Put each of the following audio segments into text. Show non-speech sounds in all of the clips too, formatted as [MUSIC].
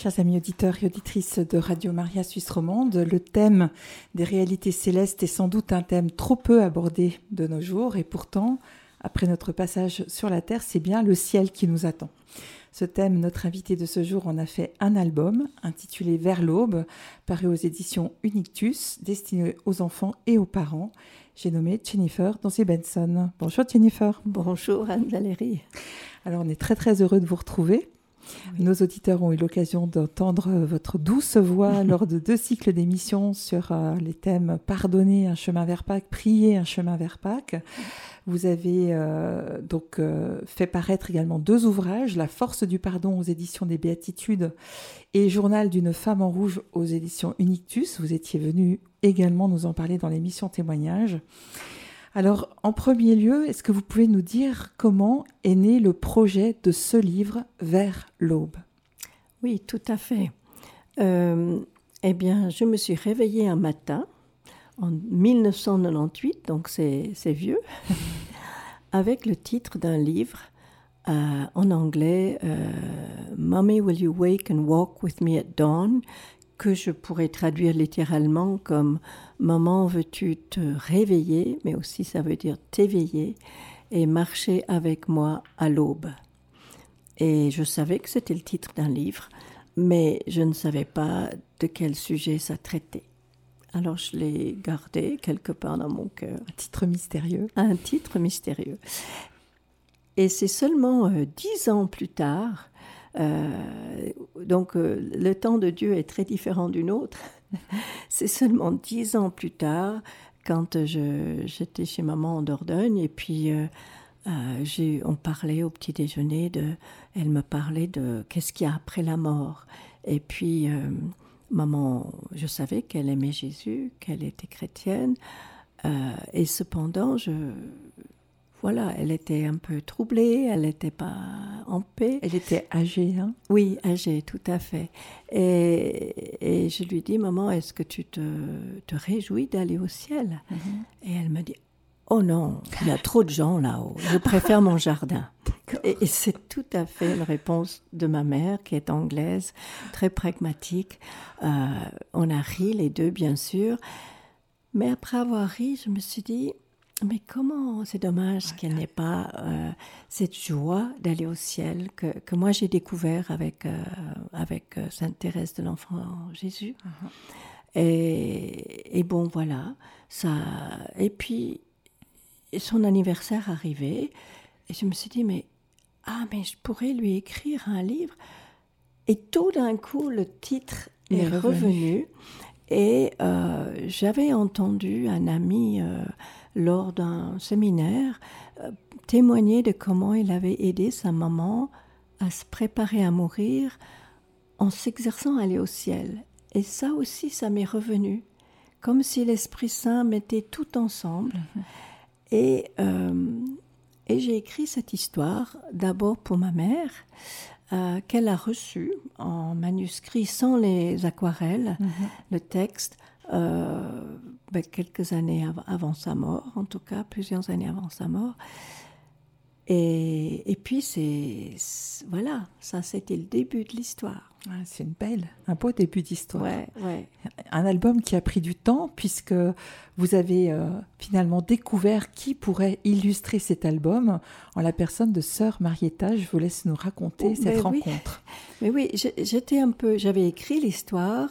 Chers amis auditeurs et auditrices de Radio Maria Suisse Romande, le thème des réalités célestes est sans doute un thème trop peu abordé de nos jours et pourtant, après notre passage sur la terre, c'est bien le ciel qui nous attend. Ce thème, notre invité de ce jour en a fait un album intitulé Vers l'aube, paru aux éditions Unictus, destiné aux enfants et aux parents. J'ai nommé Jennifer Dancy Benson. Bonjour Jennifer. Bonjour Anne-Valérie. Alors on est très très heureux de vous retrouver. Nos auditeurs ont eu l'occasion d'entendre votre douce voix [LAUGHS] lors de deux cycles d'émissions sur euh, les thèmes Pardonner un chemin vers Pâques, Prier un chemin vers Pâques. Vous avez euh, donc euh, fait paraître également deux ouvrages, La force du pardon aux éditions des Béatitudes et Journal d'une femme en rouge aux éditions Unictus. Vous étiez venu également nous en parler dans l'émission Témoignage. Alors, en premier lieu, est-ce que vous pouvez nous dire comment est né le projet de ce livre Vers l'aube? Oui, tout à fait. Euh, eh bien, je me suis réveillée un matin en 1998, donc c'est vieux, [LAUGHS] avec le titre d'un livre euh, en anglais, euh, Mommy, will you wake and walk with me at dawn? Que je pourrais traduire littéralement comme Maman, veux-tu te réveiller? Mais aussi ça veut dire t'éveiller et marcher avec moi à l'aube. Et je savais que c'était le titre d'un livre, mais je ne savais pas de quel sujet ça traitait. Alors je l'ai gardé quelque part dans mon cœur. Un titre mystérieux. Un titre mystérieux. Et c'est seulement euh, dix ans plus tard donc euh, le temps de Dieu est très différent du nôtre. [LAUGHS] C'est seulement dix ans plus tard, quand j'étais chez maman en Dordogne, et puis euh, on parlait au petit déjeuner de, elle me parlait de qu'est-ce qu'il y a après la mort. Et puis maman, je savais qu'elle aimait Jésus, qu'elle était chrétienne, et cependant je voilà, elle était un peu troublée, elle n'était pas en paix. Elle était âgée, hein? Oui, âgée, tout à fait. Et, je lui dis, maman, est-ce que tu te, réjouis d'aller au ciel? Mhm. Et elle me dit, oh non, il y a trop de gens là-haut, je préfère mon jardin. [LAUGHS] Et, c'est tout à fait la réponse de ma mère, qui est anglaise, très pragmatique. Euh, on a ri les deux, bien sûr. Mais après avoir ri, je me suis dit, mais comment c'est dommage qu'elle n'ait pas euh, cette joie d'aller au ciel que, que moi j'ai découvert avec, euh, avec euh, Sainte Thérèse de l'Enfant Jésus. Uh-huh. et, et, bon, voilà. Ça, et puis, son anniversaire arrivait, et je me suis dit, mais, ah, mais je pourrais lui écrire un livre. Et tout d'un coup, le titre est, est revenu. Et j'avais entendu un ami lors d'un séminaire, euh, témoigner de comment il avait aidé sa maman à se préparer à mourir en s'exerçant à aller au ciel. Et ça aussi, ça m'est revenu, comme si l'Esprit Saint mettait tout ensemble. Mhm. Et, euh, et j'ai écrit cette histoire d'abord pour ma mère, euh, qu'elle a reçue en manuscrit sans les aquarelles, mhm. le texte, euh, quelques années avant sa mort, en tout cas plusieurs années avant sa mort. Et, et puis c'est voilà, ça c'était le début de l'histoire. c'est une belle, un beau début d'histoire. Ouais, ouais. Un album qui a pris du temps puisque vous avez euh, finalement découvert qui pourrait illustrer cet album en la personne de sœur Marietta. Je vous laisse nous raconter oh, cette ben rencontre. [LAUGHS] Mais oui, j'étais un peu, j'avais écrit l'histoire,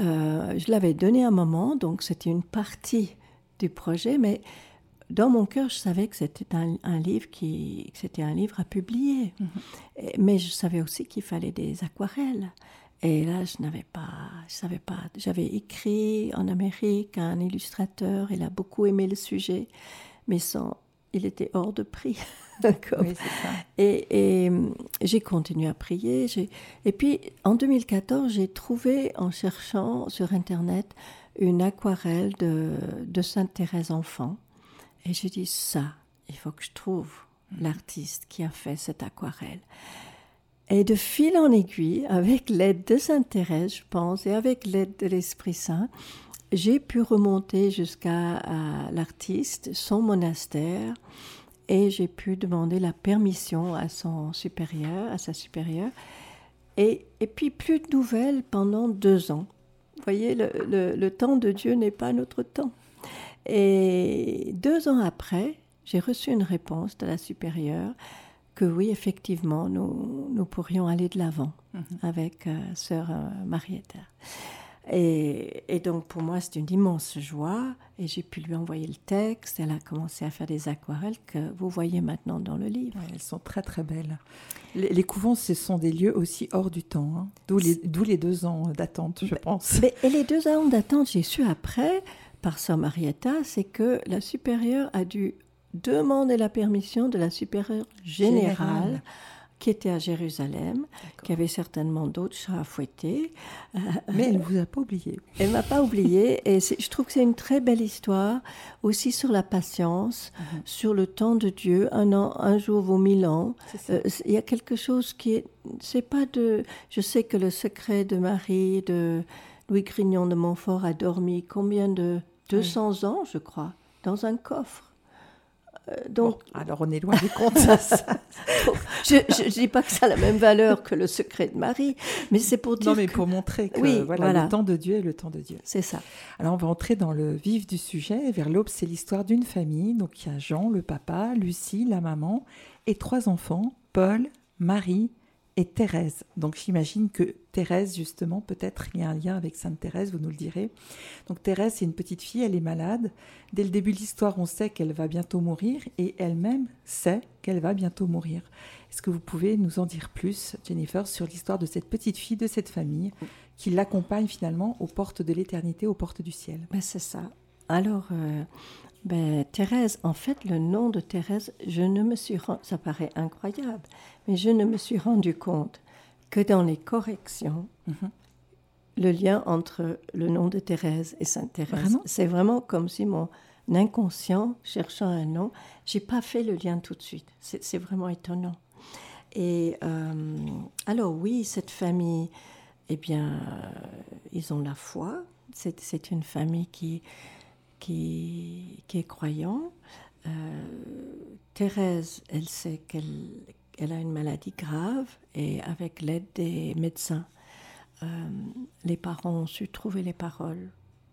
euh, je l'avais donné à maman, donc c'était une partie du projet, mais dans mon cœur, je savais que c'était un, livre qui, c'était un livre à publier. Mhm. Mais je savais aussi qu'il fallait des aquarelles. Et là, je n'avais pas, je savais pas. J'avais écrit en Amérique un illustrateur. Il a beaucoup aimé le sujet, mais sans, il était hors de prix. [LAUGHS] oui, ça. Et, et j'ai continué à prier. Et puis, en 2014, j'ai trouvé, en cherchant sur Internet, une aquarelle de, de Sainte Thérèse Enfant et je dis ça, il faut que je trouve l'artiste qui a fait cette aquarelle. Et de fil en aiguille, avec l'aide de Sainte Thérèse, je pense, et avec l'aide de l'Esprit Saint, j'ai pu remonter jusqu'à l'artiste, son monastère, et j'ai pu demander la permission à son supérieur, à sa supérieure. Et, et puis plus de nouvelles pendant deux ans. Vous voyez, le, le, temps de Dieu n'est pas notre temps. Et deux ans après, j'ai reçu une réponse de la supérieure que oui, effectivement, nous, nous pourrions aller de l'avant mhm. avec euh, sœur euh, Marietta. Et, et, donc pour moi, c'est une immense joie. Et j'ai pu lui envoyer le texte. Elle a commencé à faire des aquarelles que vous voyez maintenant dans le livre. elles sont très très belles. Les, couvents, ce sont des lieux aussi hors du temps. Hein. D'où les, les, deux ans d'attente, je pense. Mais, et les deux ans d'attente, j'ai su après, par sœur Marietta, c'est que la supérieure a dû demander la permission de la supérieure générale qui était à Jérusalem, qui avait certainement d'autres chats à fouetter. Euh, Mais elle ne vous a pas oublié. Elle m'a pas oublié. Et je trouve que c'est une très belle histoire, aussi sur la patience, mhm. sur le temps de Dieu. Un, an, un jour vaut mille ans. Euh, il y a quelque chose qui est... C'est pas de... Je sais que le secret de Marie, de Louis Grignon de Montfort a dormi combien de... 200 ans, je crois, dans un coffre. Euh, donc, alors on est loin du compte. [LAUGHS] je ne dis pas que ça a la même valeur que le secret de Marie, mais c'est pour dire. Non, mais pour montrer que voilà, le temps de Dieu est le temps de Dieu. C'est ça. Alors on va entrer dans le vif du sujet. Vers l'aube, c'est l'histoire d'une famille. Donc il y a Jean, le papa, Lucie, la maman, et trois enfants Paul, Marie et Thérèse. Donc j'imagine que Thérèse, justement, peut-être il y a un lien avec Sainte Thérèse, vous nous le direz. Donc Thérèse, c'est une petite fille, elle est malade. Dès le début de l'histoire, on sait qu'elle va bientôt mourir et elle-même sait qu'elle va bientôt mourir. Est-ce que vous pouvez nous en dire plus, Jennifer, sur l'histoire de cette petite fille, de cette famille, qui l'accompagne finalement aux portes de l'éternité, aux portes du ciel? Ben, C'est ça. Alors, euh, ben, Thérèse, en fait, le nom de Thérèse, je ne me suis rendu, ça paraît incroyable, mais je ne me suis rendu compte que dans les corrections, mhm. le lien entre le nom de Thérèse et Sainte Thérèse, c'est vraiment comme si mon inconscient, cherchant un nom, j'ai pas fait le lien tout de suite. C'est vraiment étonnant. Et euh, alors oui, cette famille, eh bien, ils ont la foi. C'est une famille qui qui, est croyant. Euh, Thérèse, elle sait qu'elle a une maladie grave et avec l'aide des médecins, euh, les parents ont su trouver les paroles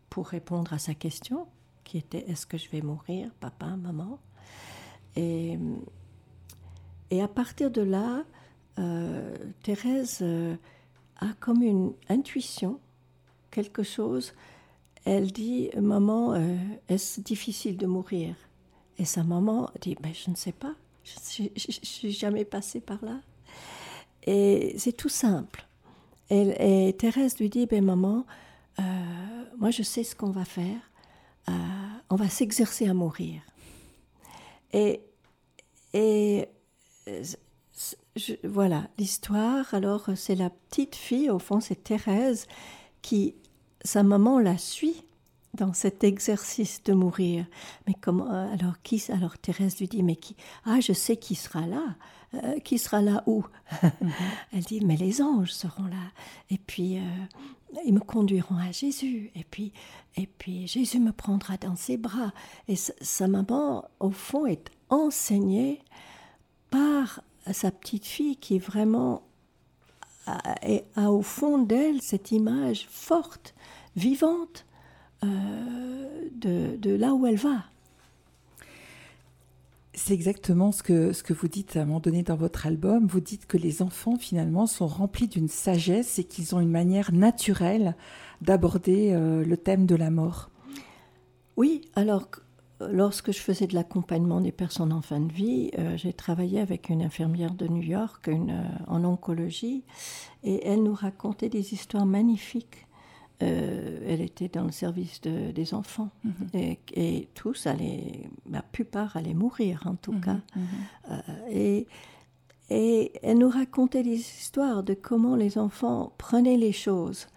pour répondre à sa question, qui était est-ce que je vais mourir, papa, maman? Et, à partir de là, euh, Thérèse a comme une intuition, quelque chose elle dit Maman, euh, est-ce difficile de mourir? Et sa maman dit ben, Je ne sais pas, je ne suis jamais passée par là. Et c'est tout simple. Et, Thérèse lui dit ben, Maman, euh, moi je sais ce qu'on va faire, euh, on va s'exercer à mourir. Et, et voilà l'histoire. Alors c'est la petite fille, au fond c'est Thérèse, qui sa maman la suit dans cet exercice de mourir. Mais comment alors qui alors Thérèse lui dit mais qui ah je sais qui sera là. Euh, qui sera là où? Mhm. [LAUGHS] Elle dit mais les anges seront là. Et puis euh, ils me conduiront à Jésus. Et puis et puis Jésus me prendra dans ses bras. Et sa maman au fond est enseignée par sa petite fille qui vraiment et a au fond d'elle cette image forte, vivante euh, de, de, là où elle va. C'est exactement ce que, ce que vous dites à un moment donné dans votre album. Vous dites que les enfants, finalement, sont remplis d'une sagesse et qu'ils ont une manière naturelle d'aborder euh, le thème de la mort. Oui, alors lorsque je faisais de l'accompagnement des personnes en fin de vie, euh, j'ai travaillé avec une infirmière de New York une, euh, en oncologie et elle nous racontait des histoires magnifiques. Euh, elle était dans le service des enfants mhm. et, tous allaient, la plupart allaient mourir en tout mhm, cas. Mhm. et, et elle nous racontait des histoires de comment les enfants prenaient les choses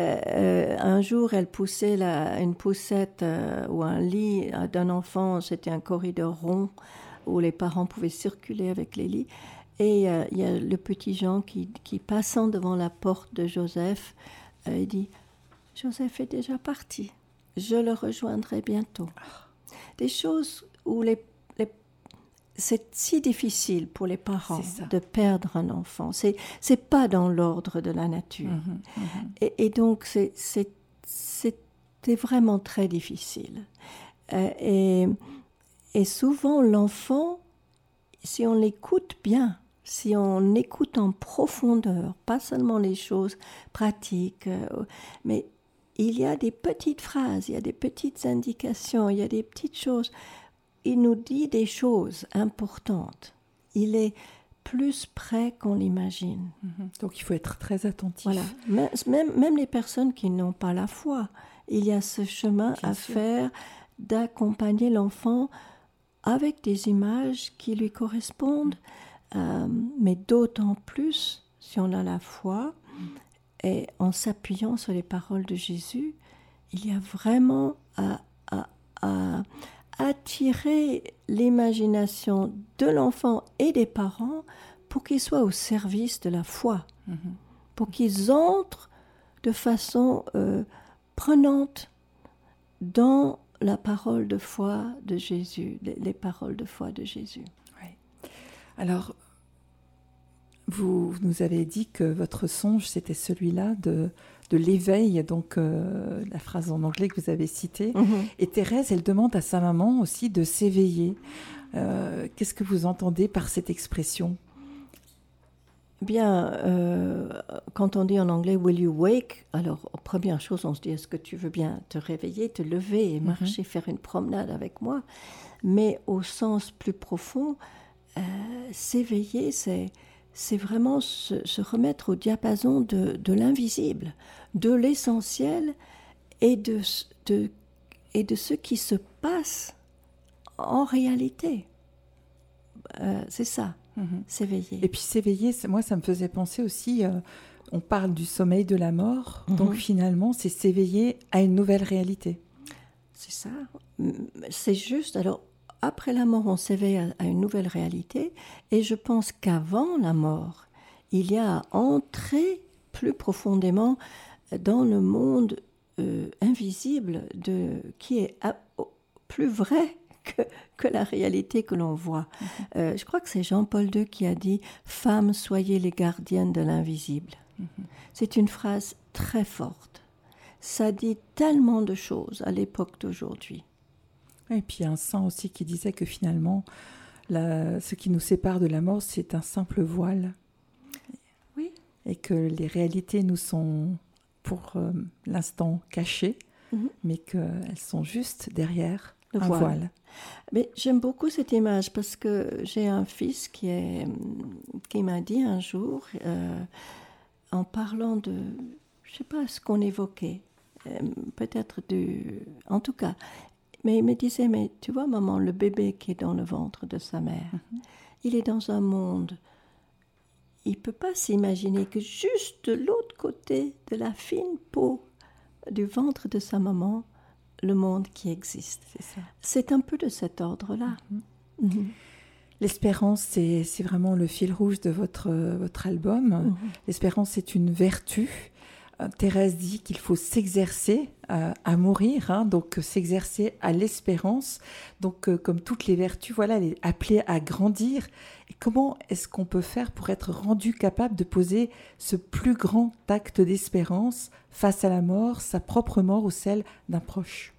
euh, un jour, elle poussait une poussette euh, ou un lit d'un enfant, c'était un corridor rond où les parents pouvaient circuler avec les lits. Et euh, il y a le petit Jean qui, qui, passant devant la porte de Joseph, il dit Joseph est déjà parti, je le rejoindrai bientôt. Des choses où les, c'est si difficile pour les parents de perdre un enfant. C'est c'est pas dans l'ordre de la nature. Mhm, mhm. Et, et, donc c'est c'était vraiment très difficile. Euh, et, et souvent l'enfant, si on l'écoute bien, si on écoute en profondeur, pas seulement les choses pratiques, euh, mais il y a des petites phrases, il y a des petites indications, il y a des petites choses il nous dit des choses importantes. Il est plus près qu'on l'imagine. Mhm. Donc il faut être très attentif. Voilà. Même, même les personnes qui n'ont pas la foi, il y a ce chemin à faire d'accompagner l'enfant avec des images qui lui correspondent, euh, mais d'autant plus si on a la foi et en s'appuyant sur les paroles de Jésus, il y a vraiment à, à attirer l'imagination de l'enfant et des parents pour qu'ils soient au service de la foi, mhm. pour qu'ils entrent de façon euh, prenante dans la parole de foi de Jésus, les, paroles de foi de Jésus. Alors, vous nous avez dit que votre songe, c'était celui-là de de l'éveil, donc euh, la phrase en anglais que vous avez citée. Mhm. Et Thérèse, elle demande à sa maman aussi de s'éveiller. Euh, qu'est-ce que vous entendez par cette expression? Bien, euh, quand on dit en anglais Will you wake? Alors, première chose, on se dit Est-ce que tu veux bien te réveiller, te lever et mhm. marcher, faire une promenade avec moi? Mais au sens plus profond, s'éveiller, c'est c'est vraiment se, remettre au diapason de, l'invisible, de l'essentiel et de, et de ce qui se passe en réalité. Euh, c'est ça, mhm. s'éveiller. Et puis s'éveiller, moi ça me faisait penser aussi, euh, on parle du sommeil de la mort, mhm. donc finalement c'est s'éveiller à une nouvelle réalité. C'est ça, c'est juste. Alors après la mort, on s'éveille à, une nouvelle réalité. Et je pense qu'avant la mort, il y a à entrer plus profondément dans le monde euh, invisible de, qui est plus vrai que, que, la réalité que l'on voit. Mhm. Euh, je crois que c'est Jean-Paul II qui a dit Femmes, soyez les gardiennes de l'invisible. Mhm. C'est une phrase très forte. Ça dit tellement de choses à l'époque d'aujourd'hui. Et puis un saint aussi qui disait que finalement, ce qui nous sépare de la mort, c'est un simple voile. Oui. Et que les réalités nous sont pour euh, l'instant cachées, mhm. mais qu'elles sont juste derrière Le un voile. Mais j'aime beaucoup cette image parce que j'ai un fils qui, est, qui m'a dit un jour, euh, en parlant de, je sais pas ce qu'on évoquait, euh, peut-être du, en tout cas, mais il me disait, mais tu vois, maman, le bébé qui est dans le ventre de sa mère, mhm. il est dans un monde. Il ne peut pas s'imaginer que juste de l'autre côté de la fine peau du ventre de sa maman, le monde qui existe. C'est un peu de cet ordre-là. Mhm. Mhm. L'espérance, c'est vraiment le fil rouge de votre, votre album. L'espérance, c'est une vertu. Thérèse dit qu'il faut s'exercer à, mourir, hein, donc s'exercer à l'espérance. Donc, euh, comme toutes les vertus, voilà, elle est appelée à grandir. Comment est-ce qu'on peut faire pour être rendu capable de poser ce plus grand acte d'espérance face à la mort, sa propre mort ou celle d'un proche?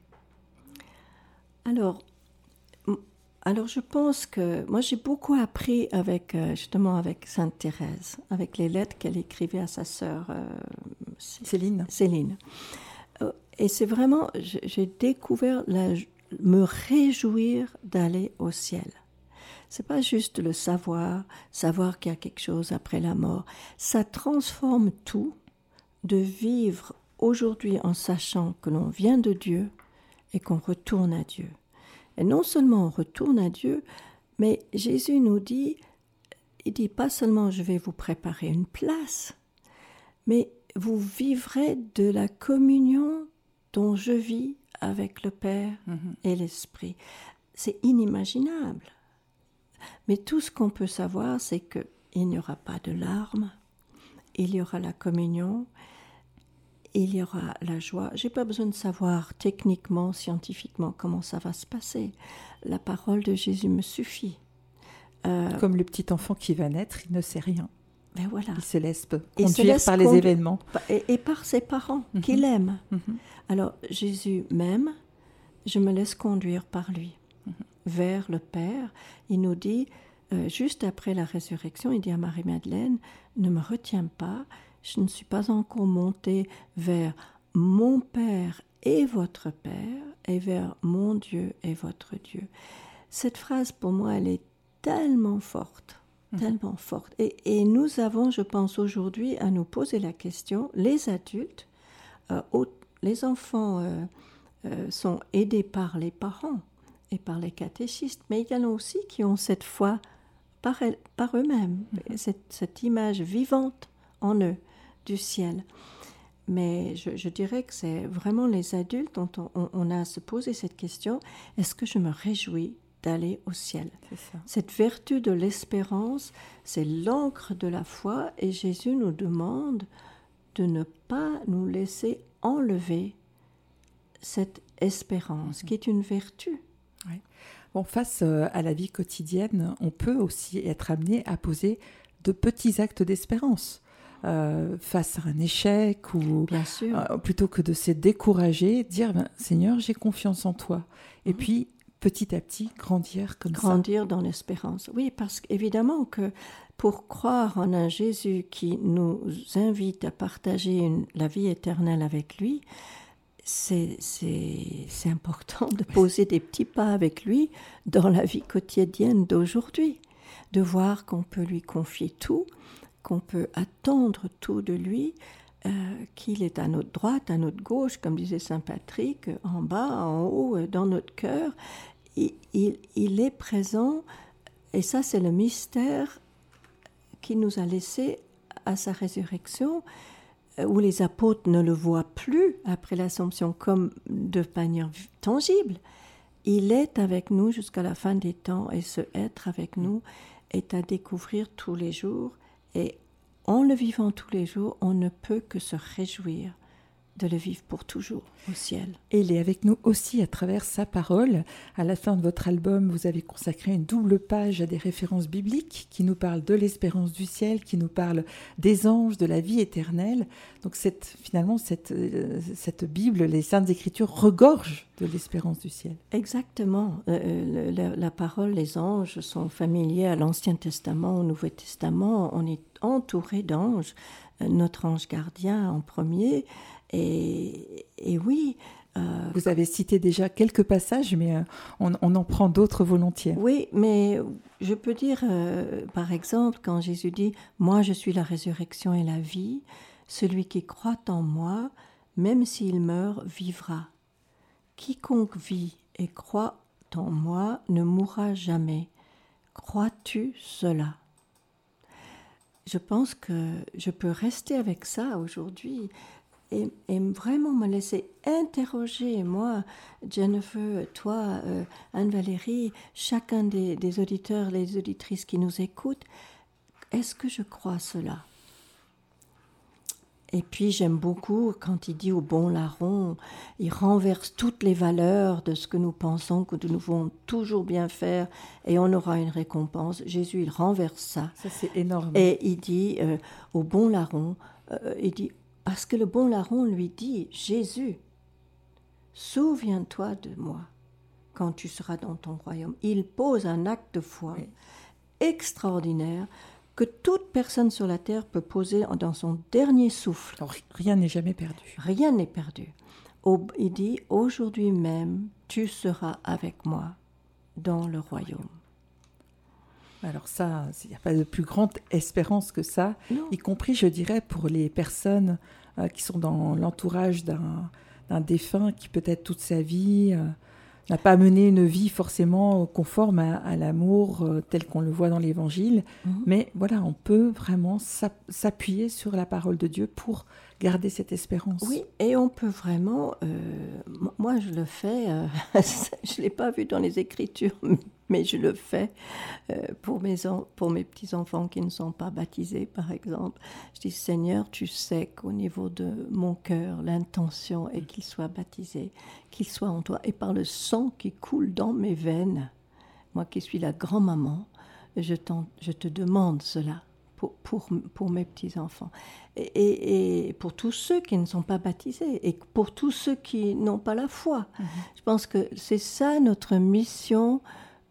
Alors, alors je pense que moi j'ai beaucoup appris avec euh, justement avec Sainte Thérèse, avec les lettres qu'elle écrivait à sa sœur euh, Céline. Céline. Euh, et c'est vraiment j'ai découvert la, me réjouir d'aller au ciel. C'est pas juste le savoir, savoir qu'il y a quelque chose après la mort. Ça transforme tout de vivre aujourd'hui en sachant que l'on vient de Dieu et qu'on retourne à Dieu. Et non seulement on retourne à Dieu, mais Jésus nous dit, il dit pas seulement je vais vous préparer une place, mais vous vivrez de la communion dont je vis avec le Père mhm. et l'Esprit. C'est inimaginable. Mais tout ce qu'on peut savoir, c'est qu'il n'y aura pas de larmes, il y aura la communion, il y aura la joie. J'ai pas besoin de savoir techniquement, scientifiquement comment ça va se passer. La parole de Jésus me suffit. Euh, Comme le petit enfant qui va naître, il ne sait rien. Ben voilà. Il se laisse conduire par les événements. Et, par ses parents, mhm. qu'il aime. Mhm. Alors, Jésus m'aime, je me laisse conduire par lui mhm. vers le Père. Il nous dit, euh, juste après la résurrection, il dit à Marie-Madeleine, ne me retiens pas, je ne suis pas encore monté vers mon Père et votre Père, et vers mon Dieu et votre Dieu. Cette phrase, pour moi, elle est tellement forte, mhm. tellement forte. Et, nous avons, je pense, aujourd'hui à nous poser la question, les adultes, euh, les enfants euh, sont aidés par les parents et par les catéchistes, mais il y en a aussi qui ont cette foi par, par eux-mêmes, mhm. cette, image vivante en eux du ciel. Mais je, dirais que c'est vraiment les adultes dont on, a à se poser cette question, est-ce que je me réjouis d'aller au ciel? Cette vertu de l'espérance, c'est l'encre de la foi et Jésus nous demande de ne pas nous laisser enlever cette espérance, qui est une vertu. Bon, face euh, à la vie quotidienne, on peut aussi être amené à poser de petits actes d'espérance. Euh, face à un échec ou Bien sûr. Euh, plutôt que de se décourager, dire ben, Seigneur, j'ai confiance en toi. Et mhm. puis petit à petit grandir comme ça. Grandir dans l'espérance. Oui, parce qu'évidemment que pour croire en un Jésus qui nous invite à partager la vie éternelle avec lui, c'est important de poser des petits pas avec lui dans la vie quotidienne d'aujourd'hui, de voir qu'on peut lui confier tout, qu'on peut attendre tout de lui, euh, qu'il est à notre droite, à notre gauche, comme disait Saint Patrick, en bas, en haut, euh, dans notre cœur. Il, il, est présent, et ça c'est le mystère qui nous a laissé à sa résurrection, euh, où les apôtres ne le voient plus après l'Assomption comme de manière tangible. Il est avec nous jusqu'à la fin des temps, et ce être avec nous est à découvrir tous les jours et en le vivant tous les jours, on ne peut que se réjouir de le vivre pour toujours au ciel. Et il est avec nous aussi à travers sa parole. À la fin de votre album, vous avez consacré une double page à des références bibliques qui nous parlent de l'espérance du ciel, qui nous parlent des anges, de la vie éternelle. Donc cette, finalement, cette, euh, cette Bible, les Saintes Écritures regorgent de l'espérance du ciel. Exactement. Euh, euh, la, la, parole, les anges sont familiers à l'Ancien Testament, au Nouveau Testament. On est entouré d'anges. Notre ange gardien en premier, et, oui. Euh, Vous avez cité déjà quelques passages, mais euh, on, en prend d'autres volontiers. Oui, mais je peux dire, euh, par exemple, quand Jésus dit Moi je suis la résurrection et la vie, celui qui croit en moi, même s'il meurt, vivra. Quiconque vit et croit en moi ne mourra jamais. Crois-tu cela? Je pense que je peux rester avec ça aujourd'hui et, vraiment me laisser interroger, moi, Jennifer, toi, euh, Anne-Valérie, chacun des, des, auditeurs, les auditrices qui nous écoutent, est-ce que je crois cela? Et puis j'aime beaucoup quand il dit au bon larron, il renverse toutes les valeurs de ce que nous pensons que nous devons toujours bien faire et on aura une récompense. Jésus, il renverse ça. Ça, c'est énorme. Et il dit euh, au bon larron, euh, il dit parce que le bon larron lui dit, Jésus, souviens-toi de moi quand tu seras dans ton royaume. Il pose un acte de foi extraordinaire que toute personne sur la terre peut poser dans son dernier souffle. rien n'est jamais perdu. Rien n'est perdu. Il dit, aujourd'hui même, tu seras avec moi dans le royaume. Alors ça, il n'y a pas de plus grande espérance que ça, y compris, je dirais, pour les personnes qui sont dans l'entourage d'un défunt qui peut-être toute sa vie euh, n'a pas mené une vie forcément conforme à, l'amour euh, tel qu'on le voit dans l'Évangile. Mhm. Mais voilà, on peut vraiment s'appuyer sur la parole de Dieu pour garder cette espérance. Oui, et on peut vraiment, moi je le fais, [LAUGHS] je ne l'ai pas vu dans les Écritures, mais je le fais euh, pour mes, pour mes petits-enfants qui ne sont pas baptisés, par exemple. Je dis, Seigneur, tu sais qu'au niveau de mon cœur, l'intention est qu'ils soient baptisés, qu'ils soient en toi. Et par le sang qui coule dans mes veines, moi qui suis la grand-maman, je, je te demande cela pour, pour, pour mes petits-enfants. Et, et, pour tous ceux qui ne sont pas baptisés et pour tous ceux qui n'ont pas la foi. Mhm. Je pense que c'est ça notre mission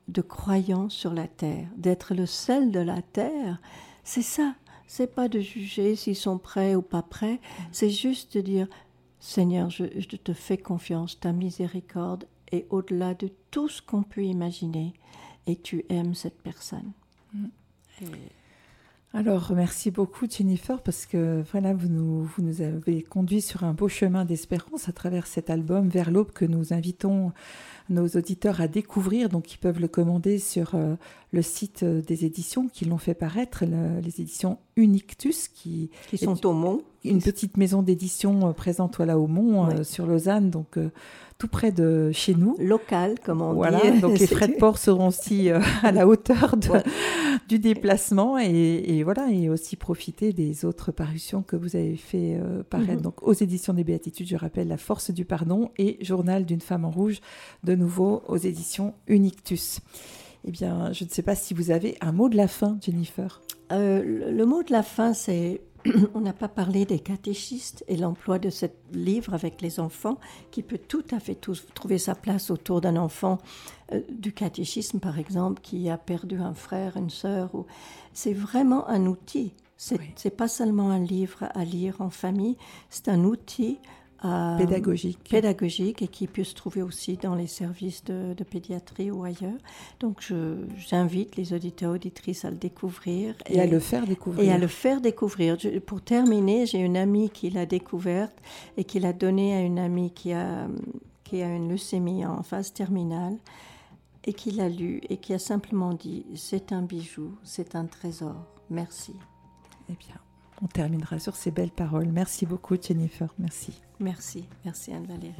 de croyants sur la terre, d'être le sel de la terre. C'est ça. C'est pas de juger s'ils sont prêts ou pas prêts. C'est juste de dire Seigneur, je, je, te fais confiance, ta miséricorde est au-delà de tout ce qu'on peut imaginer et tu aimes cette personne. Mhm. Alors, merci beaucoup Jennifer, parce que voilà, vous nous, nous avez conduit sur un beau chemin d'espérance à travers cet album Vers l'aube que nous invitons nos auditeurs à découvrir. Donc, ils peuvent le commander sur euh, le site euh, des éditions qui l'ont fait paraître, les éditions Unictus, qui, qui sont au Mont. Une petite maison d'édition euh, présente voilà, au Mont, sur Lausanne. Donc, tout près de chez nous. Local, comme on voilà, dit. Donc les [LAUGHS] frais de port seront aussi euh, à la hauteur du déplacement et, voilà et aussi profiter des autres parutions que vous avez fait euh, paraître. Mhm. Donc aux éditions des Béatitudes, je rappelle La Force du Pardon et Journal d'une femme en rouge, de nouveau aux éditions Unictus. Eh bien, je ne sais pas si vous avez un mot de la fin, Jennifer. Euh, le mot de la fin, c'est [CLEARS THROAT] on n'a pas parlé des catéchistes et l'emploi de ce livre avec les enfants, qui peut tout à fait trouver sa place autour d'un enfant euh, du catéchisme, par exemple, qui a perdu un frère, une sœur. Ou... C'est vraiment un outil. C'est n'est pas seulement un livre à lire en famille, c'est un outil euh, pédagogique. pédagogique et qui peut se trouver aussi dans les services de, pédiatrie ou ailleurs. Donc j'invite les auditeurs auditrices à le découvrir. Et, à le faire découvrir. Et à le faire découvrir. pour terminer, j'ai une amie qui l'a découverte et qui l'a donnée à une amie qui a, qui a une leucémie en phase terminale et qui l'a lu et qui a simplement dit c'est un bijou, c'est un trésor, merci. Eh bien, on terminera sur ces belles paroles. Merci beaucoup, Jennifer. Merci. Merci. Merci, Anne-Valérie.